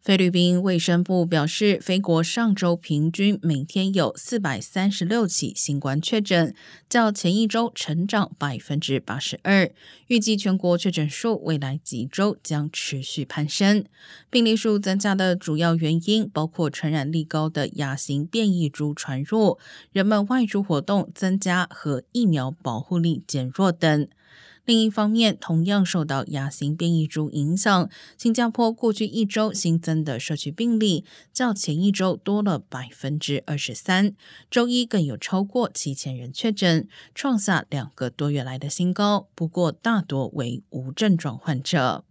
菲律宾卫生部表示，菲国上周平均每天有四百三十六起新冠确诊，较前一周成长百分之八十二。预计全国确诊数未来几周将持续攀升。病例数增加的主要原因包括传染力高的亚型变异株传入、人们外出活动增加和疫苗保护力减弱等。另一方面，同样受到亚型变异株影响，新加坡过去一周新增的社区病例较前一周多了百分之二十三，周一更有超过七千人确诊，创下两个多月来的新高。不过，大多为无症状患者。